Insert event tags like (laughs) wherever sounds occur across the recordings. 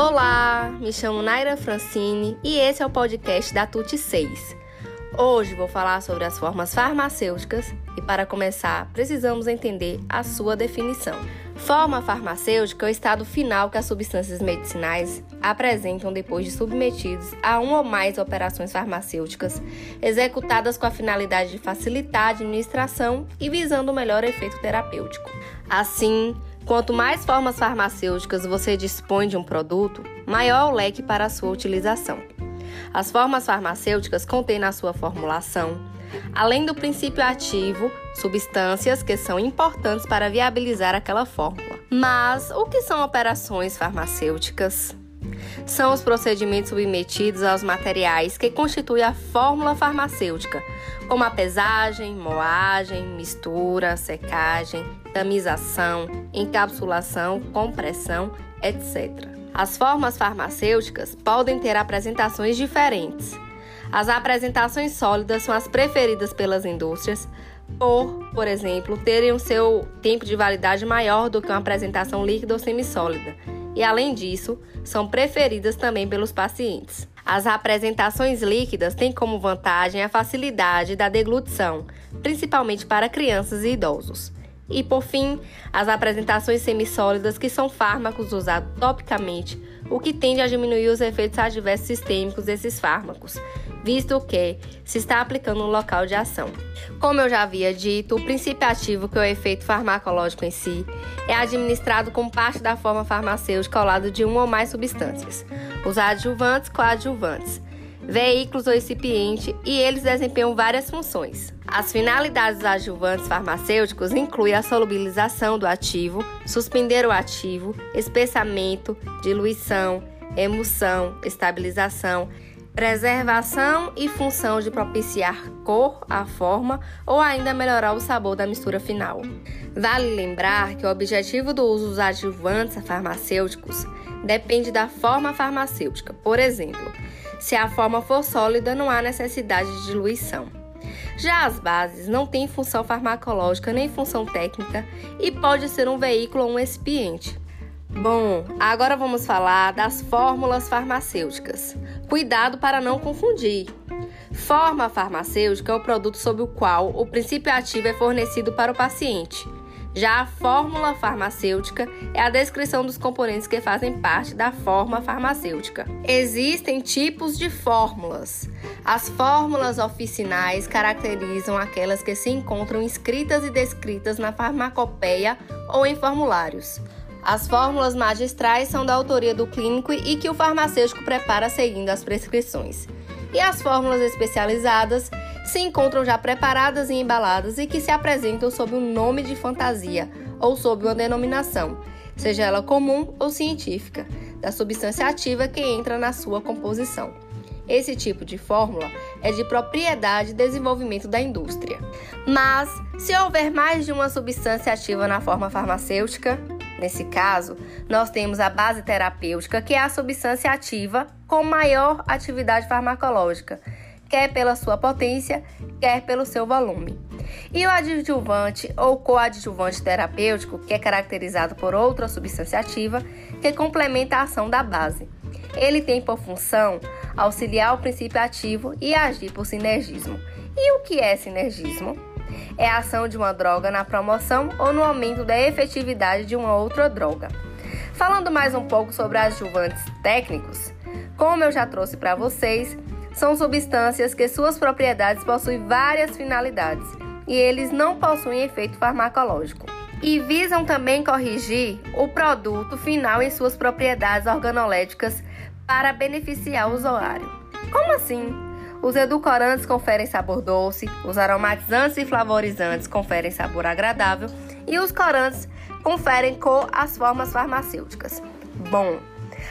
Olá, me chamo Naira Francine e esse é o podcast da TUT 6. Hoje vou falar sobre as formas farmacêuticas e, para começar, precisamos entender a sua definição. Forma farmacêutica é o estado final que as substâncias medicinais apresentam depois de submetidos a uma ou mais operações farmacêuticas executadas com a finalidade de facilitar a administração e visando o melhor efeito terapêutico. Assim, Quanto mais formas farmacêuticas você dispõe de um produto, maior o leque para a sua utilização. As formas farmacêuticas contêm na sua formulação, além do princípio ativo, substâncias que são importantes para viabilizar aquela fórmula. Mas o que são operações farmacêuticas? São os procedimentos submetidos aos materiais que constituem a fórmula farmacêutica, como a pesagem, moagem, mistura, secagem, tamização, encapsulação, compressão, etc. As formas farmacêuticas podem ter apresentações diferentes. As apresentações sólidas são as preferidas pelas indústrias por, por exemplo, terem o seu tempo de validade maior do que uma apresentação líquida ou semissólida e, além disso, são preferidas também pelos pacientes. As apresentações líquidas têm como vantagem a facilidade da deglutição, principalmente para crianças e idosos. E, por fim, as apresentações semissólidas, que são fármacos usados topicamente, o que tende a diminuir os efeitos adversos sistêmicos desses fármacos, visto que se está aplicando no local de ação. Como eu já havia dito, o princípio ativo, que é o efeito farmacológico em si, é administrado como parte da forma farmacêutica ao lado de uma ou mais substâncias, os adjuvantes coadjuvantes, veículos ou recipiente, e eles desempenham várias funções. As finalidades dos adjuvantes farmacêuticos incluem a solubilização do ativo, suspender o ativo, espessamento, diluição, emulsão, estabilização, preservação e função de propiciar cor à forma ou ainda melhorar o sabor da mistura final. Vale lembrar que o objetivo do uso dos adjuvantes farmacêuticos depende da forma farmacêutica. Por exemplo, se a forma for sólida, não há necessidade de diluição. Já as bases não têm função farmacológica nem função técnica e pode ser um veículo ou um expiente. Bom, agora vamos falar das fórmulas farmacêuticas. Cuidado para não confundir. Forma farmacêutica é o produto sob o qual o princípio ativo é fornecido para o paciente. Já a fórmula farmacêutica é a descrição dos componentes que fazem parte da forma farmacêutica. Existem tipos de fórmulas. As fórmulas oficinais caracterizam aquelas que se encontram escritas e descritas na farmacopeia ou em formulários. As fórmulas magistrais são da autoria do clínico e que o farmacêutico prepara seguindo as prescrições. E as fórmulas especializadas se encontram já preparadas e embaladas e que se apresentam sob um nome de fantasia ou sob uma denominação, seja ela comum ou científica, da substância ativa que entra na sua composição. Esse tipo de fórmula é de propriedade e desenvolvimento da indústria. Mas, se houver mais de uma substância ativa na forma farmacêutica, Nesse caso, nós temos a base terapêutica, que é a substância ativa com maior atividade farmacológica, quer pela sua potência, quer pelo seu volume. E o adjuvante ou coadjuvante terapêutico, que é caracterizado por outra substância ativa que complementa a ação da base. Ele tem por função auxiliar o princípio ativo e agir por sinergismo. E o que é sinergismo? É a ação de uma droga na promoção ou no aumento da efetividade de uma outra droga. Falando mais um pouco sobre adjuvantes técnicos, como eu já trouxe para vocês, são substâncias que suas propriedades possuem várias finalidades e eles não possuem efeito farmacológico. E visam também corrigir o produto final em suas propriedades organoléticas para beneficiar o usuário. Como assim? Os edulcorantes conferem sabor doce, os aromatizantes e flavorizantes conferem sabor agradável e os corantes conferem cor às formas farmacêuticas. Bom,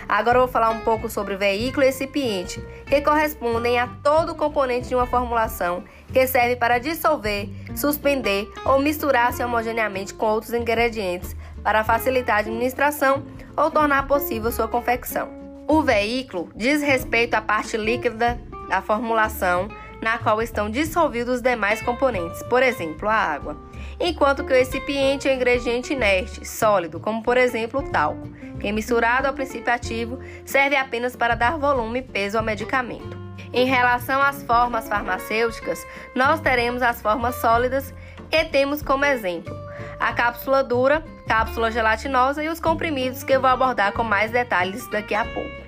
agora eu vou falar um pouco sobre veículo e recipiente, que correspondem a todo componente de uma formulação que serve para dissolver, suspender ou misturar-se homogeneamente com outros ingredientes para facilitar a administração ou tornar possível sua confecção. O veículo diz respeito à parte líquida da formulação na qual estão dissolvidos os demais componentes, por exemplo, a água, enquanto que o recipiente é um ingrediente inerte, sólido, como por exemplo o talco, que misturado ao princípio ativo serve apenas para dar volume e peso ao medicamento. Em relação às formas farmacêuticas, nós teremos as formas sólidas e temos como exemplo a cápsula dura, cápsula gelatinosa e os comprimidos que eu vou abordar com mais detalhes daqui a pouco.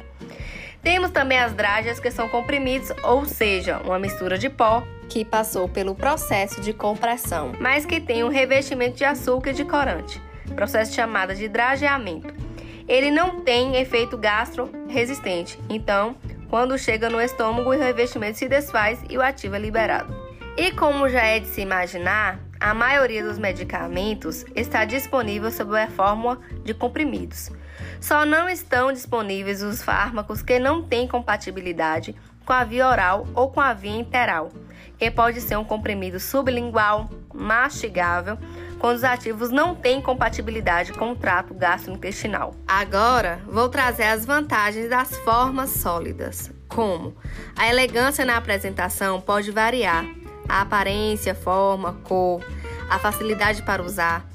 Temos também as drágeas, que são comprimidos, ou seja, uma mistura de pó que passou pelo processo de compressão, mas que tem um revestimento de açúcar e de corante, processo chamado de drageamento. Ele não tem efeito gastro-resistente, então, quando chega no estômago, o revestimento se desfaz e o ativo é liberado. E como já é de se imaginar, a maioria dos medicamentos está disponível sob a fórmula de comprimidos. Só não estão disponíveis os fármacos que não têm compatibilidade com a via oral ou com a via interal, que pode ser um comprimido sublingual, mastigável, quando os ativos não têm compatibilidade com o trato gastrointestinal. Agora, vou trazer as vantagens das formas sólidas, como a elegância na apresentação pode variar, a aparência, forma, cor, a facilidade para usar.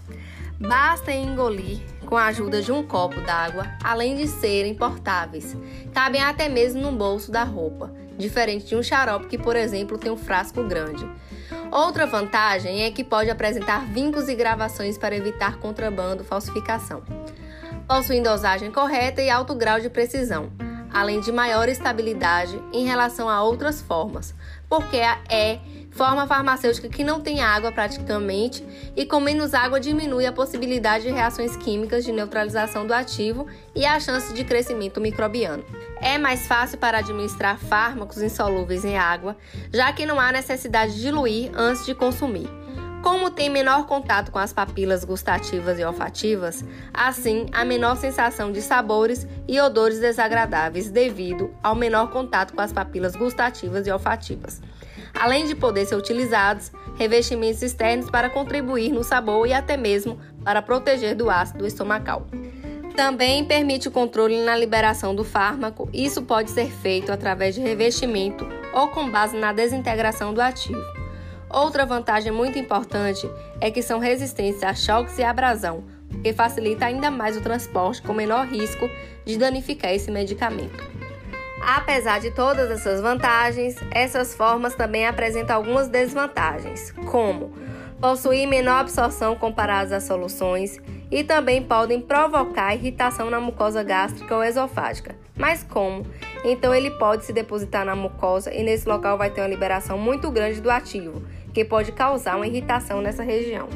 Basta engolir com a ajuda de um copo d'água, além de serem portáveis. Cabem até mesmo no bolso da roupa, diferente de um xarope que, por exemplo, tem um frasco grande. Outra vantagem é que pode apresentar vincos e gravações para evitar contrabando, falsificação. Possui dosagem correta e alto grau de precisão, além de maior estabilidade em relação a outras formas, porque é forma farmacêutica que não tem água praticamente e com menos água diminui a possibilidade de reações químicas de neutralização do ativo e a chance de crescimento microbiano. É mais fácil para administrar fármacos insolúveis em água, já que não há necessidade de diluir antes de consumir. Como tem menor contato com as papilas gustativas e olfativas, assim há menor sensação de sabores e odores desagradáveis devido ao menor contato com as papilas gustativas e olfativas além de poder ser utilizados revestimentos externos para contribuir no sabor e até mesmo para proteger do ácido estomacal. Também permite o controle na liberação do fármaco, isso pode ser feito através de revestimento ou com base na desintegração do ativo. Outra vantagem muito importante é que são resistentes a choques e abrasão, o que facilita ainda mais o transporte com menor risco de danificar esse medicamento. Apesar de todas essas vantagens, essas formas também apresentam algumas desvantagens, como possuir menor absorção comparadas às soluções e também podem provocar irritação na mucosa gástrica ou esofágica. Mas como? Então ele pode se depositar na mucosa e nesse local vai ter uma liberação muito grande do ativo, que pode causar uma irritação nessa região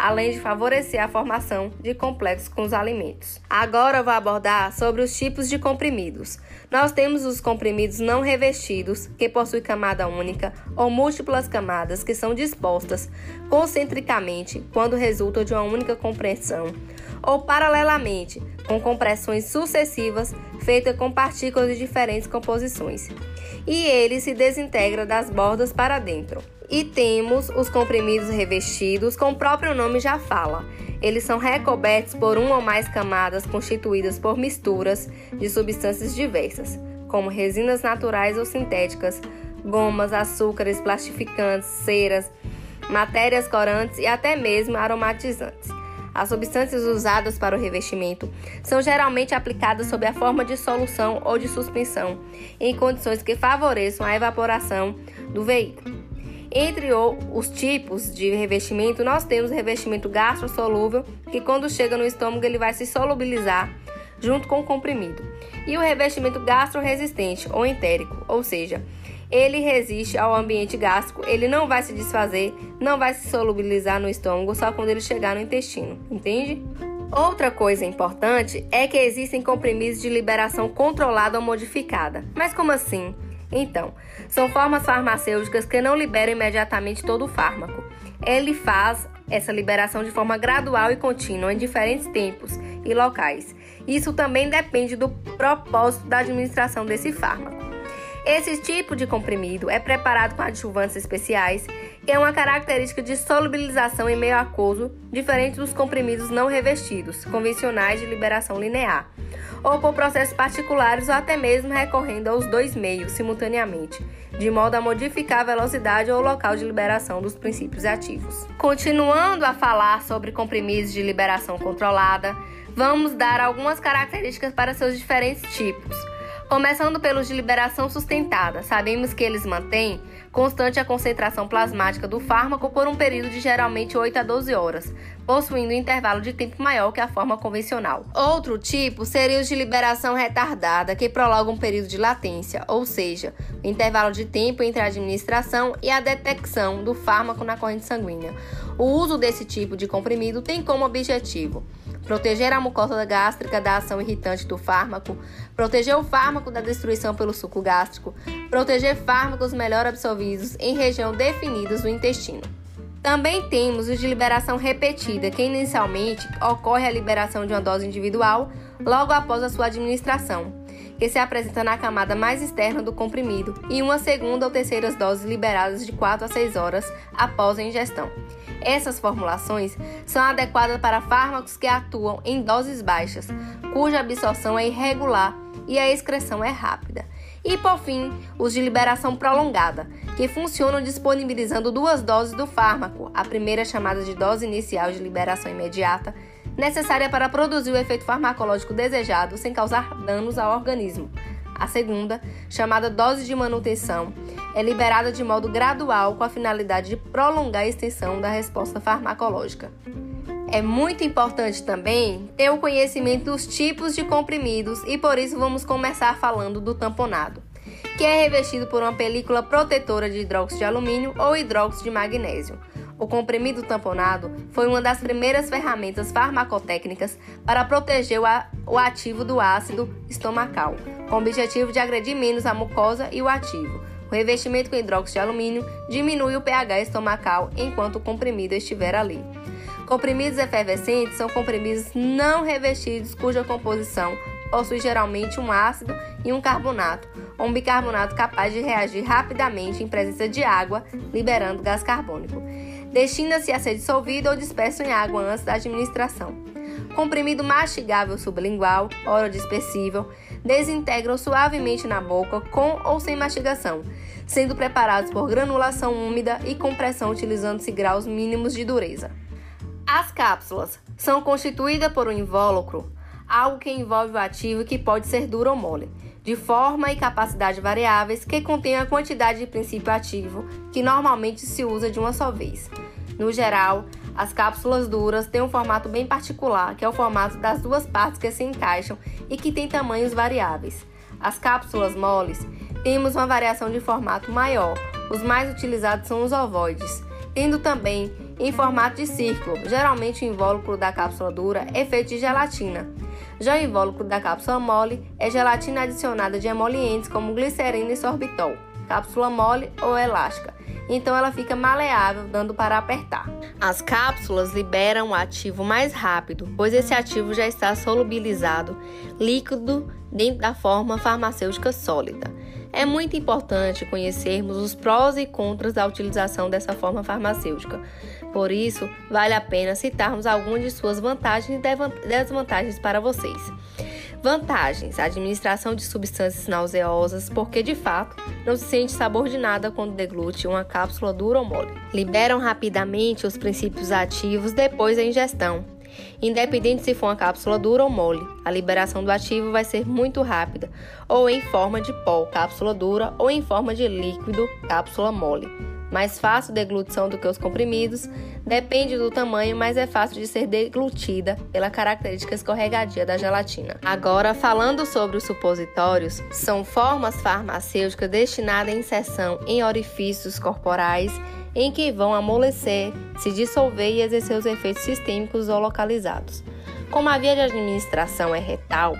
além de favorecer a formação de complexos com os alimentos. Agora vou abordar sobre os tipos de comprimidos. Nós temos os comprimidos não revestidos, que possuem camada única, ou múltiplas camadas que são dispostas concentricamente quando resultam de uma única compressão, ou paralelamente, com compressões sucessivas feitas com partículas de diferentes composições. E ele se desintegra das bordas para dentro. E temos os comprimidos revestidos, como o próprio nome já fala. Eles são recobertos por uma ou mais camadas constituídas por misturas de substâncias diversas, como resinas naturais ou sintéticas, gomas, açúcares, plastificantes, ceras, matérias corantes e até mesmo aromatizantes. As substâncias usadas para o revestimento são geralmente aplicadas sob a forma de solução ou de suspensão, em condições que favoreçam a evaporação do veículo. Entre os tipos de revestimento, nós temos o revestimento gastrosolúvel, que quando chega no estômago ele vai se solubilizar junto com o comprimido. E o revestimento gastroresistente ou entérico, ou seja, ele resiste ao ambiente gástrico, ele não vai se desfazer, não vai se solubilizar no estômago só quando ele chegar no intestino, entende? Outra coisa importante é que existem comprimidos de liberação controlada ou modificada. Mas como assim? Então, são formas farmacêuticas que não liberam imediatamente todo o fármaco. Ele faz essa liberação de forma gradual e contínua em diferentes tempos e locais. Isso também depende do propósito da administração desse fármaco. Esse tipo de comprimido é preparado com adjuvantes especiais, é uma característica de solubilização em meio aquoso, diferente dos comprimidos não revestidos, convencionais de liberação linear ou por processos particulares ou até mesmo recorrendo aos dois meios simultaneamente, de modo a modificar a velocidade ou local de liberação dos princípios ativos. Continuando a falar sobre comprimidos de liberação controlada, Vamos dar algumas características para seus diferentes tipos. Começando pelos de liberação sustentada, sabemos que eles mantêm constante a concentração plasmática do fármaco por um período de geralmente 8 a 12 horas, possuindo um intervalo de tempo maior que a forma convencional. Outro tipo seria os de liberação retardada, que prolongam um período de latência, ou seja, o intervalo de tempo entre a administração e a detecção do fármaco na corrente sanguínea. O uso desse tipo de comprimido tem como objetivo proteger a mucosa gástrica da ação irritante do fármaco, proteger o fármaco da destruição pelo suco gástrico, proteger fármacos melhor absorvidos em região definidas do intestino. Também temos os de liberação repetida, que inicialmente ocorre a liberação de uma dose individual logo após a sua administração, que se apresenta na camada mais externa do comprimido, e uma segunda ou terceira dose liberadas de 4 a 6 horas após a ingestão. Essas formulações são adequadas para fármacos que atuam em doses baixas, cuja absorção é irregular e a excreção é rápida. E por fim, os de liberação prolongada, que funcionam disponibilizando duas doses do fármaco, a primeira chamada de dose inicial de liberação imediata, necessária para produzir o efeito farmacológico desejado sem causar danos ao organismo. A segunda, chamada dose de manutenção, é liberada de modo gradual com a finalidade de prolongar a extensão da resposta farmacológica. É muito importante também ter o conhecimento dos tipos de comprimidos e por isso vamos começar falando do tamponado, que é revestido por uma película protetora de hidróxido de alumínio ou hidróxido de magnésio. O comprimido tamponado foi uma das primeiras ferramentas farmacotécnicas para proteger o ativo do ácido estomacal, com o objetivo de agredir menos a mucosa e o ativo, o revestimento com hidróxido de alumínio diminui o pH estomacal enquanto o comprimido estiver ali. Comprimidos efervescentes são comprimidos não revestidos cuja composição possui geralmente um ácido e um carbonato, ou um bicarbonato capaz de reagir rapidamente em presença de água, liberando gás carbônico. Destina-se a ser dissolvido ou disperso em água antes da administração. Comprimido mastigável sublingual, dispersível, desintegram suavemente na boca com ou sem mastigação, sendo preparados por granulação úmida e compressão utilizando-se graus mínimos de dureza. As cápsulas são constituídas por um invólucro, algo que envolve o ativo que pode ser duro ou mole, de forma e capacidade variáveis que contém a quantidade de princípio ativo que normalmente se usa de uma só vez. No geral, as cápsulas duras têm um formato bem particular, que é o formato das duas partes que se encaixam e que tem tamanhos variáveis. As cápsulas moles temos uma variação de formato maior. Os mais utilizados são os ovoides, tendo também em formato de círculo. Geralmente o invólucro da cápsula dura é feito de gelatina. Já o invólucro da cápsula mole é gelatina adicionada de emolientes como glicerina e sorbitol, cápsula mole ou elástica então ela fica maleável, dando para apertar. As cápsulas liberam o ativo mais rápido, pois esse ativo já está solubilizado, líquido dentro da forma farmacêutica sólida. É muito importante conhecermos os prós e contras da utilização dessa forma farmacêutica. Por isso, vale a pena citarmos algumas de suas vantagens e desvantagens para vocês. Vantagens: administração de substâncias nauseosas, porque de fato não se sente sabor de nada quando deglute uma cápsula dura ou mole. Liberam rapidamente os princípios ativos depois da ingestão. Independente se for uma cápsula dura ou mole, a liberação do ativo vai ser muito rápida, ou em forma de pó, cápsula dura, ou em forma de líquido, cápsula mole mais fácil deglutição do que os comprimidos, depende do tamanho, mas é fácil de ser deglutida pela característica escorregadia da gelatina. Agora, falando sobre os supositórios, são formas farmacêuticas destinadas à inserção em orifícios corporais em que vão amolecer, se dissolver e exercer os efeitos sistêmicos ou localizados. Como a via de administração é retal,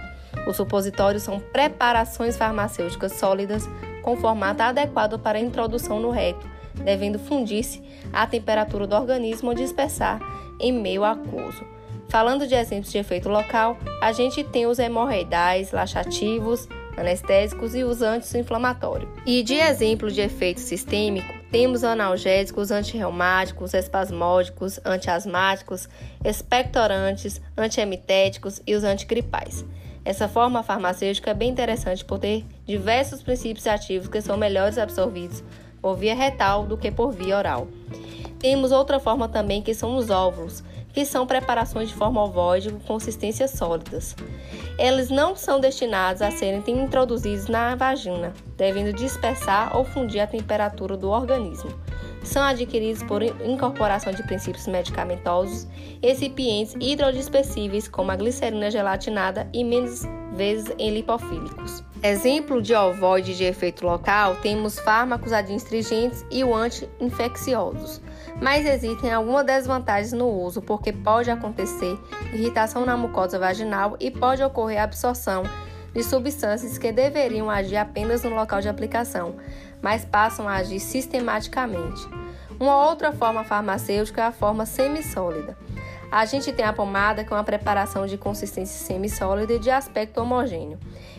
os supositórios são preparações farmacêuticas sólidas com formato adequado para introdução no reto devendo fundir-se à temperatura do organismo ou dispersar em meio aquoso. Falando de exemplos de efeito local, a gente tem os hemorroidais, laxativos, anestésicos e os anti-inflamatórios. E de exemplo de efeito sistêmico, temos analgésicos, antirreumáticos, espasmódicos, antiasmáticos, expectorantes, antiemetéticos e os antigripais. Essa forma farmacêutica é bem interessante por ter diversos princípios ativos que são melhores absorvidos por via retal do que por via oral. Temos outra forma também que são os óvulos, que são preparações de forma ovoide com consistências sólidas. Eles não são destinados a serem introduzidos na vagina, devendo dispersar ou fundir a temperatura do organismo. São adquiridos por incorporação de princípios medicamentosos, recipientes hidrodispersíveis como a glicerina gelatinada e menos vezes em lipofílicos. Exemplo de ovoide de efeito local, temos fármacos adstringentes e o anti-infecciosos. Mas existem algumas desvantagens no uso, porque pode acontecer irritação na mucosa vaginal e pode ocorrer absorção de substâncias que deveriam agir apenas no local de aplicação, mas passam a agir sistematicamente. Uma outra forma farmacêutica é a forma semissólida. A gente tem a pomada com a preparação de consistência semissólida e de aspecto homogêneo.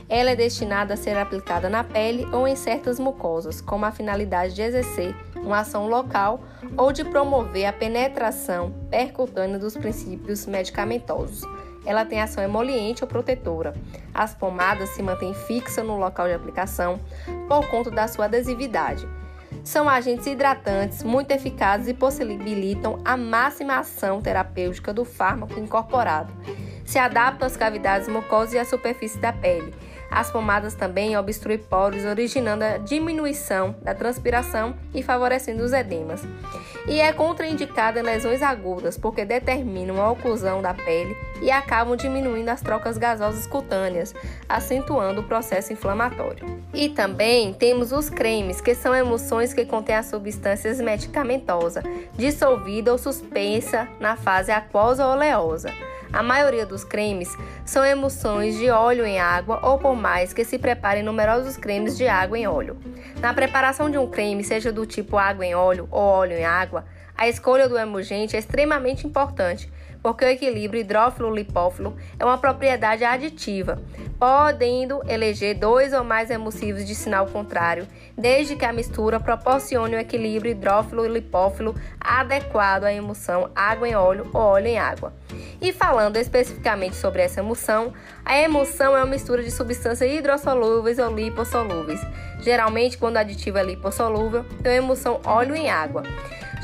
Ela é destinada a ser aplicada na pele ou em certas mucosas, com a finalidade de exercer uma ação local ou de promover a penetração percutânea dos princípios medicamentosos. Ela tem ação emoliente ou protetora. As pomadas se mantêm fixas no local de aplicação por conta da sua adesividade. São agentes hidratantes muito eficazes e possibilitam a máxima ação terapêutica do fármaco incorporado. Se adaptam às cavidades mucosas e à superfície da pele as pomadas também obstruem poros, originando a diminuição da transpiração e favorecendo os edemas. E é contraindicada lesões agudas, porque determinam a oclusão da pele e acabam diminuindo as trocas gasosas cutâneas, acentuando o processo inflamatório. E também temos os cremes, que são emulsões que contêm as substâncias medicamentosas, dissolvida ou suspensa na fase aquosa ou oleosa. A maioria dos cremes são emulsões de óleo em água ou por mais que se preparem numerosos cremes de água em óleo. Na preparação de um creme, seja do tipo água em óleo ou óleo em água, a escolha do emulgente é extremamente importante, porque o equilíbrio hidrófilo-lipófilo é uma propriedade aditiva, podendo eleger dois ou mais emulsivos de sinal contrário, desde que a mistura proporcione um equilíbrio hidrófilo-lipófilo adequado à emulsão água em óleo ou óleo em água. E falando especificamente sobre essa emulsão, a emulsão é uma mistura de substâncias hidrossolúveis ou lipossolúveis. Geralmente, quando o aditivo é lipossolúvel, tem uma emulsão óleo em água.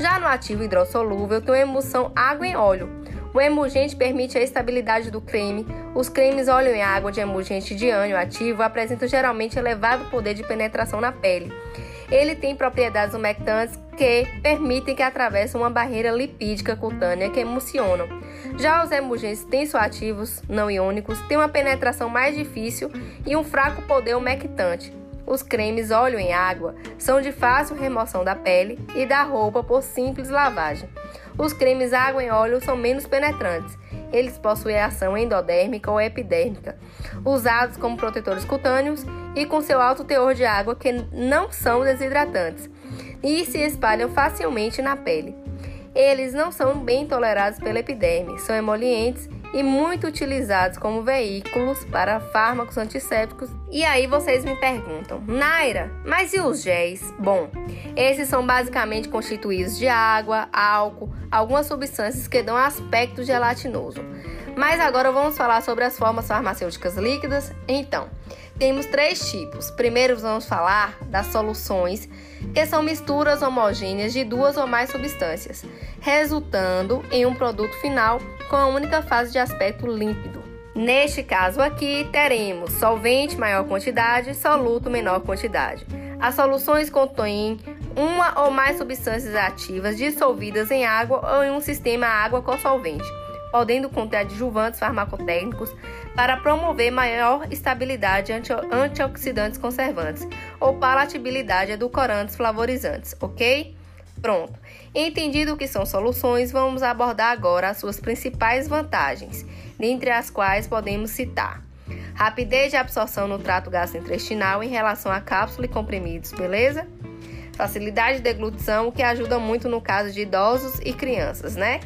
Já no ativo hidrossolúvel, tem uma emulsão água em óleo. O emulgente permite a estabilidade do creme. Os cremes óleo em água de emulgente de ânion ativo apresentam geralmente elevado poder de penetração na pele. Ele tem propriedades umectantes que permitem que atravesse uma barreira lipídica cutânea que emulsionam. Já os emulgentes tensoativos não iônicos têm uma penetração mais difícil e um fraco poder umectante. Os cremes óleo em água são de fácil remoção da pele e da roupa por simples lavagem. Os cremes água em óleo são menos penetrantes. Eles possuem ação endodérmica ou epidérmica, usados como protetores cutâneos e com seu alto teor de água que não são desidratantes e se espalham facilmente na pele. Eles não são bem tolerados pela epiderme, são emolientes e muito utilizados como veículos para fármacos antissépticos. E aí vocês me perguntam, Naira, mas e os géis? Bom, esses são basicamente constituídos de água, álcool, algumas substâncias que dão aspecto gelatinoso. Mas agora vamos falar sobre as formas farmacêuticas líquidas. Então, temos três tipos. Primeiro vamos falar das soluções, que são misturas homogêneas de duas ou mais substâncias, resultando em um produto final com a única fase de aspecto límpido. Neste caso aqui, teremos solvente maior quantidade, soluto menor quantidade. As soluções contêm uma ou mais substâncias ativas dissolvidas em água ou em um sistema água com solvente podendo conter adjuvantes farmacotécnicos para promover maior estabilidade anti antioxidantes conservantes ou palatabilidade edulcorantes flavorizantes, ok? Pronto. Entendido o que são soluções, vamos abordar agora as suas principais vantagens, dentre as quais podemos citar rapidez de absorção no trato gastrointestinal em relação a cápsula e comprimidos, beleza? Facilidade de deglutição, que ajuda muito no caso de idosos e crianças, né?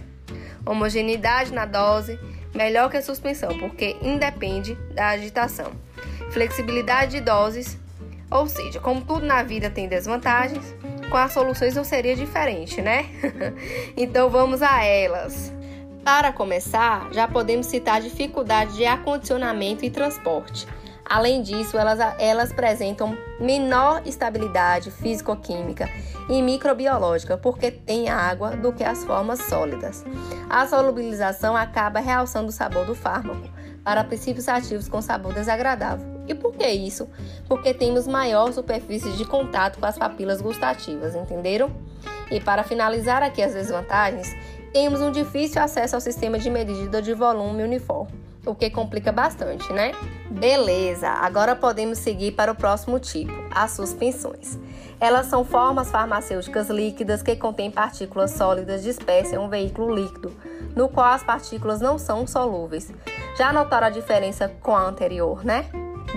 Homogeneidade na dose, melhor que a suspensão, porque independe da agitação. Flexibilidade de doses, ou seja, como tudo na vida tem desvantagens, com as soluções não seria diferente, né? (laughs) então vamos a elas. Para começar, já podemos citar dificuldade de acondicionamento e transporte. Além disso, elas, elas apresentam menor estabilidade físico-química e microbiológica, porque tem água, do que as formas sólidas. A solubilização acaba realçando o sabor do fármaco para princípios ativos com sabor desagradável. E por que isso? Porque temos maior superfície de contato com as papilas gustativas, entenderam? E para finalizar aqui as desvantagens, temos um difícil acesso ao sistema de medida de volume uniforme, o que complica bastante, né? Beleza, agora podemos seguir para o próximo tipo, as suspensões. Elas são formas farmacêuticas líquidas que contêm partículas sólidas dispersas em um veículo líquido, no qual as partículas não são solúveis. Já notaram a diferença com a anterior, né?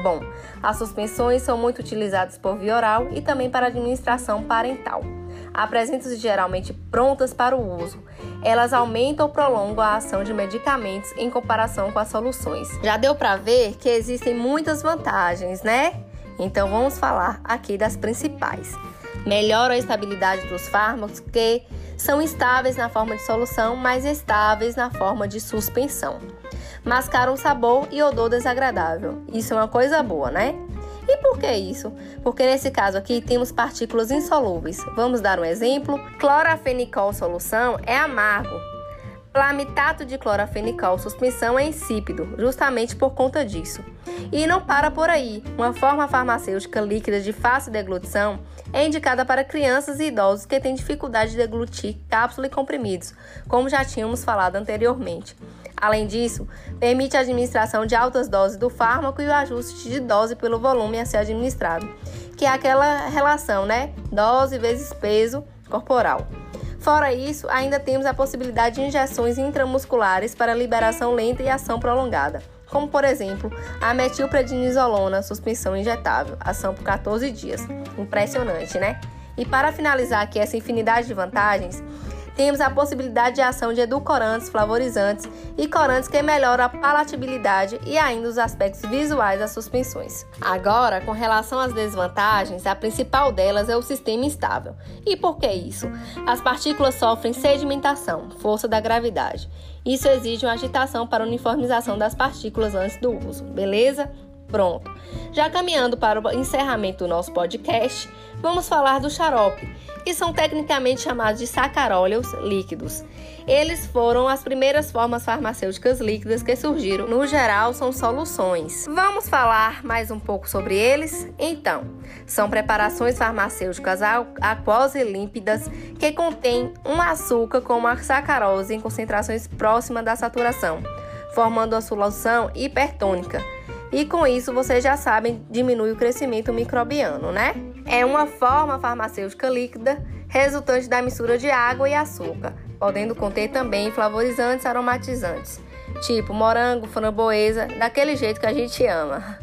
Bom, as suspensões são muito utilizadas por via oral e também para administração parental. Apresentam-se geralmente prontas para o uso. Elas aumentam ou prolongam a ação de medicamentos em comparação com as soluções. Já deu para ver que existem muitas vantagens, né? Então vamos falar aqui das principais. Melhora a estabilidade dos fármacos que são estáveis na forma de solução, mas estáveis na forma de suspensão mascaram o sabor e odor desagradável. Isso é uma coisa boa, né? E por que isso? Porque nesse caso aqui temos partículas insolúveis. Vamos dar um exemplo? Clorafenicol solução é amargo. Plamitato de clorafenicol suspensão é insípido, justamente por conta disso. E não para por aí. Uma forma farmacêutica líquida de fácil deglutição é indicada para crianças e idosos que têm dificuldade de deglutir cápsula e comprimidos, como já tínhamos falado anteriormente. Além disso, permite a administração de altas doses do fármaco e o ajuste de dose pelo volume a ser administrado, que é aquela relação, né? Dose vezes peso corporal. Fora isso, ainda temos a possibilidade de injeções intramusculares para liberação lenta e ação prolongada, como por exemplo a metilprednisolona, suspensão injetável, ação por 14 dias. Impressionante, né? E para finalizar aqui essa infinidade de vantagens, temos a possibilidade de ação de edulcorantes, flavorizantes e corantes que melhoram a palatabilidade e ainda os aspectos visuais das suspensões. Agora, com relação às desvantagens, a principal delas é o sistema instável. E por que isso? As partículas sofrem sedimentação, força da gravidade. Isso exige uma agitação para uniformização das partículas antes do uso, beleza? Pronto. Já caminhando para o encerramento do nosso podcast, vamos falar do xarope, que são tecnicamente chamados de sacaróleos líquidos. Eles foram as primeiras formas farmacêuticas líquidas que surgiram. No geral, são soluções. Vamos falar mais um pouco sobre eles? Então, são preparações farmacêuticas aquosas límpidas que contêm um açúcar como a sacarose em concentrações próximas da saturação, formando a solução hipertônica e com isso, vocês já sabem, diminui o crescimento microbiano, né? É uma forma farmacêutica líquida resultante da mistura de água e açúcar, podendo conter também flavorizantes aromatizantes, tipo morango, framboesa, daquele jeito que a gente ama.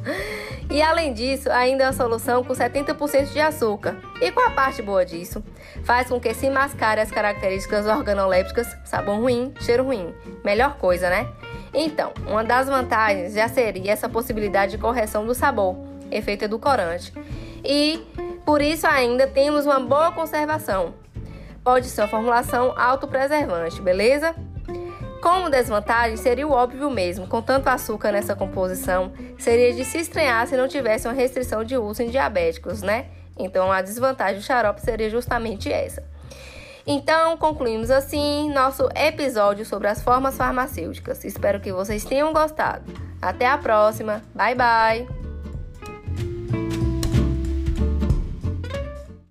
E além disso, ainda é uma solução com 70% de açúcar. E qual a parte boa disso? Faz com que se mascare as características organolépticas, sabor ruim, cheiro ruim. Melhor coisa, né? Então, uma das vantagens já seria essa possibilidade de correção do sabor, efeito edulcorante. E por isso ainda temos uma boa conservação. Pode ser uma formulação autopreservante, beleza? Como desvantagem, seria o óbvio mesmo, com tanto açúcar nessa composição, seria de se estranhar se não tivesse uma restrição de uso em diabéticos, né? Então a desvantagem do xarope seria justamente essa. Então, concluímos assim nosso episódio sobre as formas farmacêuticas. Espero que vocês tenham gostado. Até a próxima. Bye bye.